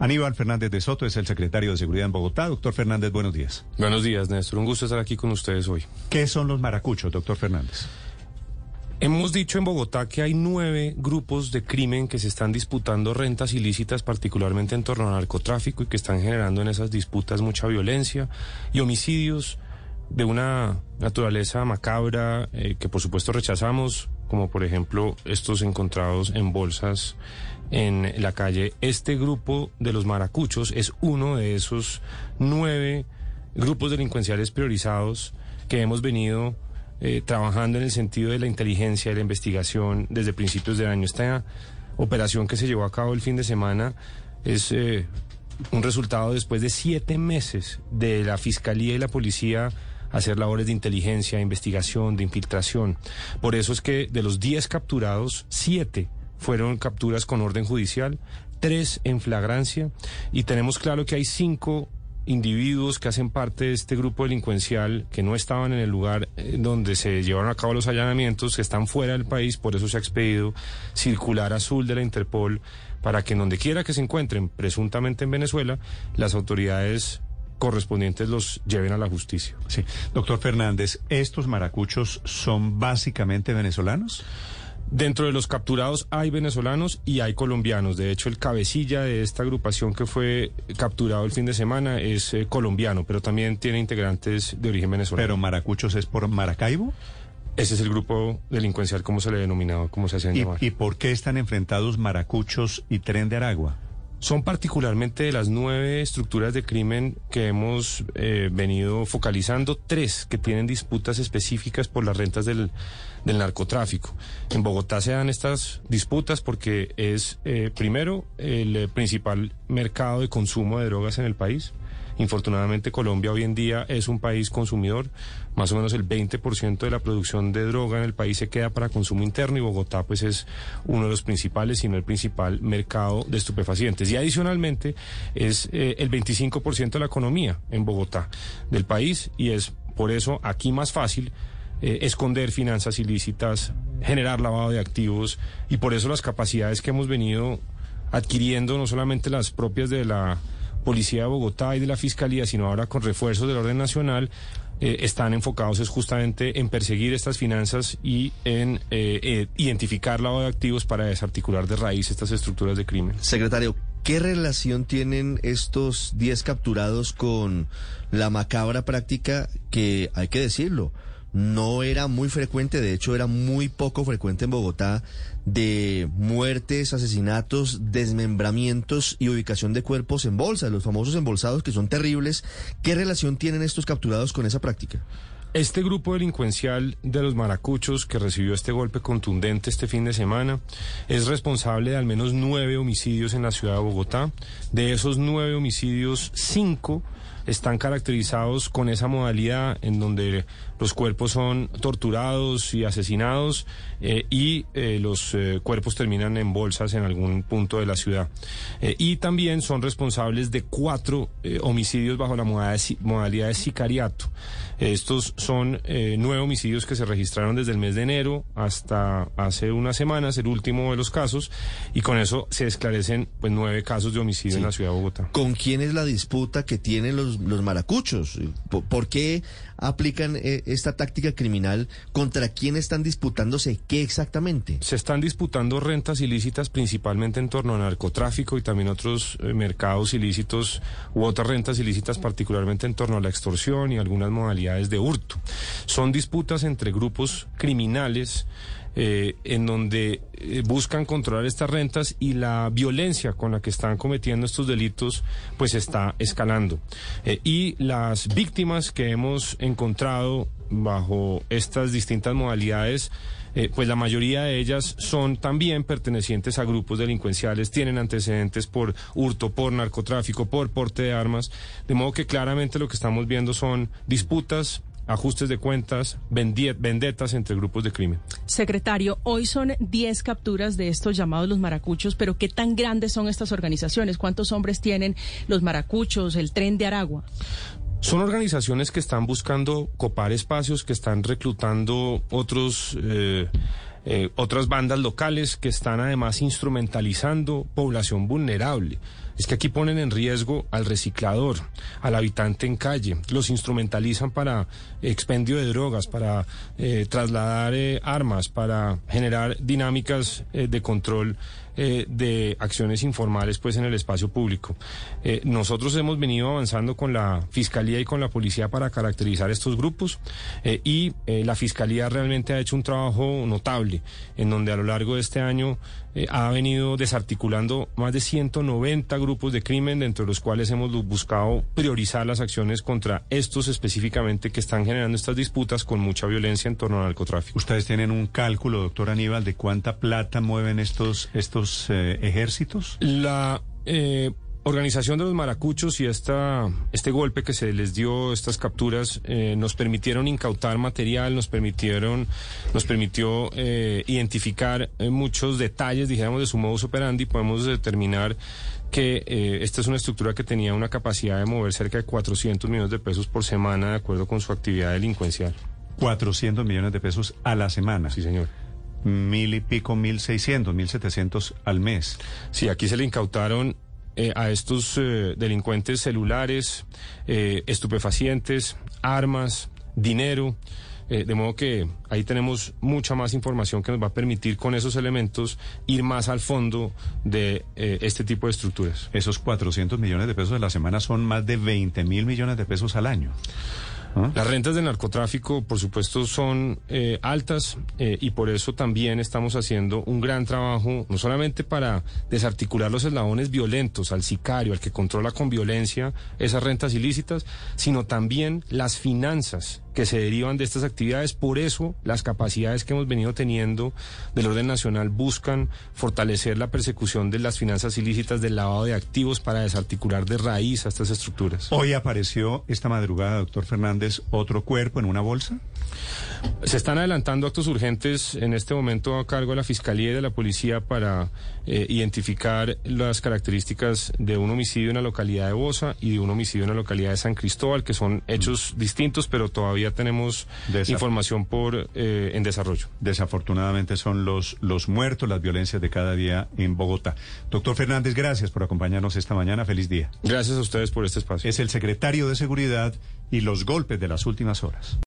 Aníbal Fernández de Soto es el secretario de Seguridad en Bogotá. Doctor Fernández, buenos días. Buenos días, Néstor. Un gusto estar aquí con ustedes hoy. ¿Qué son los maracuchos, doctor Fernández? Hemos dicho en Bogotá que hay nueve grupos de crimen que se están disputando rentas ilícitas, particularmente en torno al narcotráfico, y que están generando en esas disputas mucha violencia y homicidios de una naturaleza macabra eh, que por supuesto rechazamos, como por ejemplo estos encontrados en bolsas en la calle. Este grupo de los maracuchos es uno de esos nueve grupos delincuenciales priorizados que hemos venido eh, trabajando en el sentido de la inteligencia y la investigación desde principios del año. Esta operación que se llevó a cabo el fin de semana es eh, un resultado después de siete meses de la Fiscalía y la Policía hacer labores de inteligencia, investigación, de infiltración. Por eso es que de los diez capturados, siete fueron capturas con orden judicial, tres en flagrancia y tenemos claro que hay cinco individuos que hacen parte de este grupo delincuencial que no estaban en el lugar eh, donde se llevaron a cabo los allanamientos, que están fuera del país, por eso se ha expedido circular azul de la Interpol para que en donde quiera que se encuentren, presuntamente en Venezuela, las autoridades correspondientes los lleven a la justicia. Sí. Doctor Fernández, ¿estos maracuchos son básicamente venezolanos? Dentro de los capturados hay venezolanos y hay colombianos. De hecho, el cabecilla de esta agrupación que fue capturado el fin de semana es eh, colombiano, pero también tiene integrantes de origen venezolano. ¿Pero Maracuchos es por Maracaibo? Ese es el grupo delincuencial, como se le ha denominado, como se hace llamar. ¿Y por qué están enfrentados Maracuchos y Tren de Aragua? Son particularmente de las nueve estructuras de crimen que hemos eh, venido focalizando, tres que tienen disputas específicas por las rentas del, del narcotráfico. En Bogotá se dan estas disputas porque es, eh, primero, el principal mercado de consumo de drogas en el país. Infortunadamente Colombia hoy en día es un país consumidor, más o menos el 20% de la producción de droga en el país se queda para consumo interno y Bogotá pues es uno de los principales, si no el principal mercado de estupefacientes. Y adicionalmente es eh, el 25% de la economía en Bogotá del país y es por eso aquí más fácil eh, esconder finanzas ilícitas, generar lavado de activos y por eso las capacidades que hemos venido adquiriendo, no solamente las propias de la Policía de Bogotá y de la Fiscalía, sino ahora con refuerzos del orden nacional, eh, están enfocados es justamente en perseguir estas finanzas y en eh, eh, identificar lavado de activos para desarticular de raíz estas estructuras de crimen. Secretario, ¿qué relación tienen estos 10 capturados con la macabra práctica que, hay que decirlo, no era muy frecuente, de hecho era muy poco frecuente en Bogotá, de muertes, asesinatos, desmembramientos y ubicación de cuerpos en bolsa, los famosos embolsados que son terribles. ¿Qué relación tienen estos capturados con esa práctica? Este grupo delincuencial de los maracuchos que recibió este golpe contundente este fin de semana es responsable de al menos nueve homicidios en la ciudad de Bogotá. De esos nueve homicidios, cinco están caracterizados con esa modalidad en donde los cuerpos son torturados y asesinados eh, y eh, los eh, cuerpos terminan en bolsas en algún punto de la ciudad. y también son responsables de cuatro homicidios bajo la modalidad de sicariato. Estos son nueve homicidios que se registraron desde el mes de enero hasta hace unas semanas, el último de los casos, y con eso se esclarecen pues nueve casos de homicidio en la ciudad de Bogotá. ¿Con quién es la disputa que tienen los, los maracuchos? ¿Por, qué aplican esta táctica criminal? ¿Contra quién están disputándose? ¿Qué exactamente? Se están disputando rentas ilícitas principalmente en torno al narcotráfico y también otros eh, mercados ilícitos u otras rentas ilícitas particularmente en torno a la extorsión y algunas modalidades de hurto. Son disputas entre grupos criminales eh, en donde eh, buscan controlar estas rentas y la violencia con la que están cometiendo estos delitos pues está escalando. Eh, y las víctimas que hemos encontrado bajo estas distintas modalidades pues la mayoría de ellas son también pertenecientes a grupos delincuenciales, tienen antecedentes por hurto, por narcotráfico, por porte de armas, de modo que claramente lo que estamos viendo son disputas ajustes de cuentas, vendetas entre grupos de crimen. Secretario, hoy son 10 capturas de estos llamados los maracuchos, pero ¿qué tan grandes son estas organizaciones? ¿Cuántos hombres tienen los maracuchos, el tren de Aragua? Son organizaciones que están buscando copar espacios, que están reclutando otros... Eh, eh, otras bandas locales que están además instrumentalizando población vulnerable es que aquí ponen en riesgo al reciclador, al habitante en calle, los instrumentalizan para expendio de drogas, para eh, trasladar eh, armas, para generar dinámicas eh, de control de acciones informales pues en el espacio público. Nosotros hemos venido avanzando con la Fiscalía y con la Policía para caracterizar estos grupos y la Fiscalía realmente ha hecho un trabajo notable en donde a lo largo de este año ha venido desarticulando más de 190 grupos de crimen, dentro de los cuales hemos buscado priorizar las acciones contra estos específicamente que están generando estas disputas con mucha violencia en torno al narcotráfico. ¿Ustedes tienen un cálculo, doctor Aníbal, de cuánta plata mueven estos, estos eh, ejércitos? La eh, organización de los maracuchos y esta, este golpe que se les dio, estas capturas, eh, nos permitieron incautar material, nos permitieron, nos permitió identificar muchos detalles, dijéramos, de su modus operandi. Podemos determinar que esta es una estructura que tenía una capacidad de mover cerca de 400 millones de pesos por semana de acuerdo con su actividad delincuencial. 400 millones de pesos a la semana. Sí, señor mil y pico, mil seiscientos, mil setecientos al mes. Sí, aquí se le incautaron eh, a estos eh, delincuentes celulares, eh, estupefacientes, armas, dinero. de modo que ahí tenemos mucha más información que nos va a permitir con esos elementos ir más al fondo de este tipo de estructuras. Esos 400 millones de pesos a la semana son más de 20 mil millones de pesos al año. ¿Ah? Las rentas del narcotráfico, por supuesto, son eh, altas eh, y por eso también estamos haciendo un gran trabajo, no solamente para desarticular los eslabones violentos, al sicario, al que controla con violencia esas rentas ilícitas, sino también las finanzas que se derivan de estas actividades. Por eso las capacidades que hemos venido teniendo del orden nacional buscan fortalecer la persecución de las finanzas ilícitas, del lavado de activos para desarticular de raíz a estas estructuras. Hoy apareció esta madrugada, doctor Fernández, otro cuerpo en una bolsa. Se están adelantando actos urgentes en este momento a cargo de la Fiscalía y de la Policía para eh, identificar las características de un homicidio en la localidad de Bosa y de un homicidio en la localidad de San Cristóbal, que son hechos distintos, pero todavía tenemos información por eh, en desarrollo. Desafortunadamente son los, los muertos, las violencias de cada día en Bogotá. Doctor Fernández, gracias por acompañarnos esta mañana. Feliz día. Gracias a ustedes por este espacio. Es el secretario de Seguridad y los golpes de las últimas horas.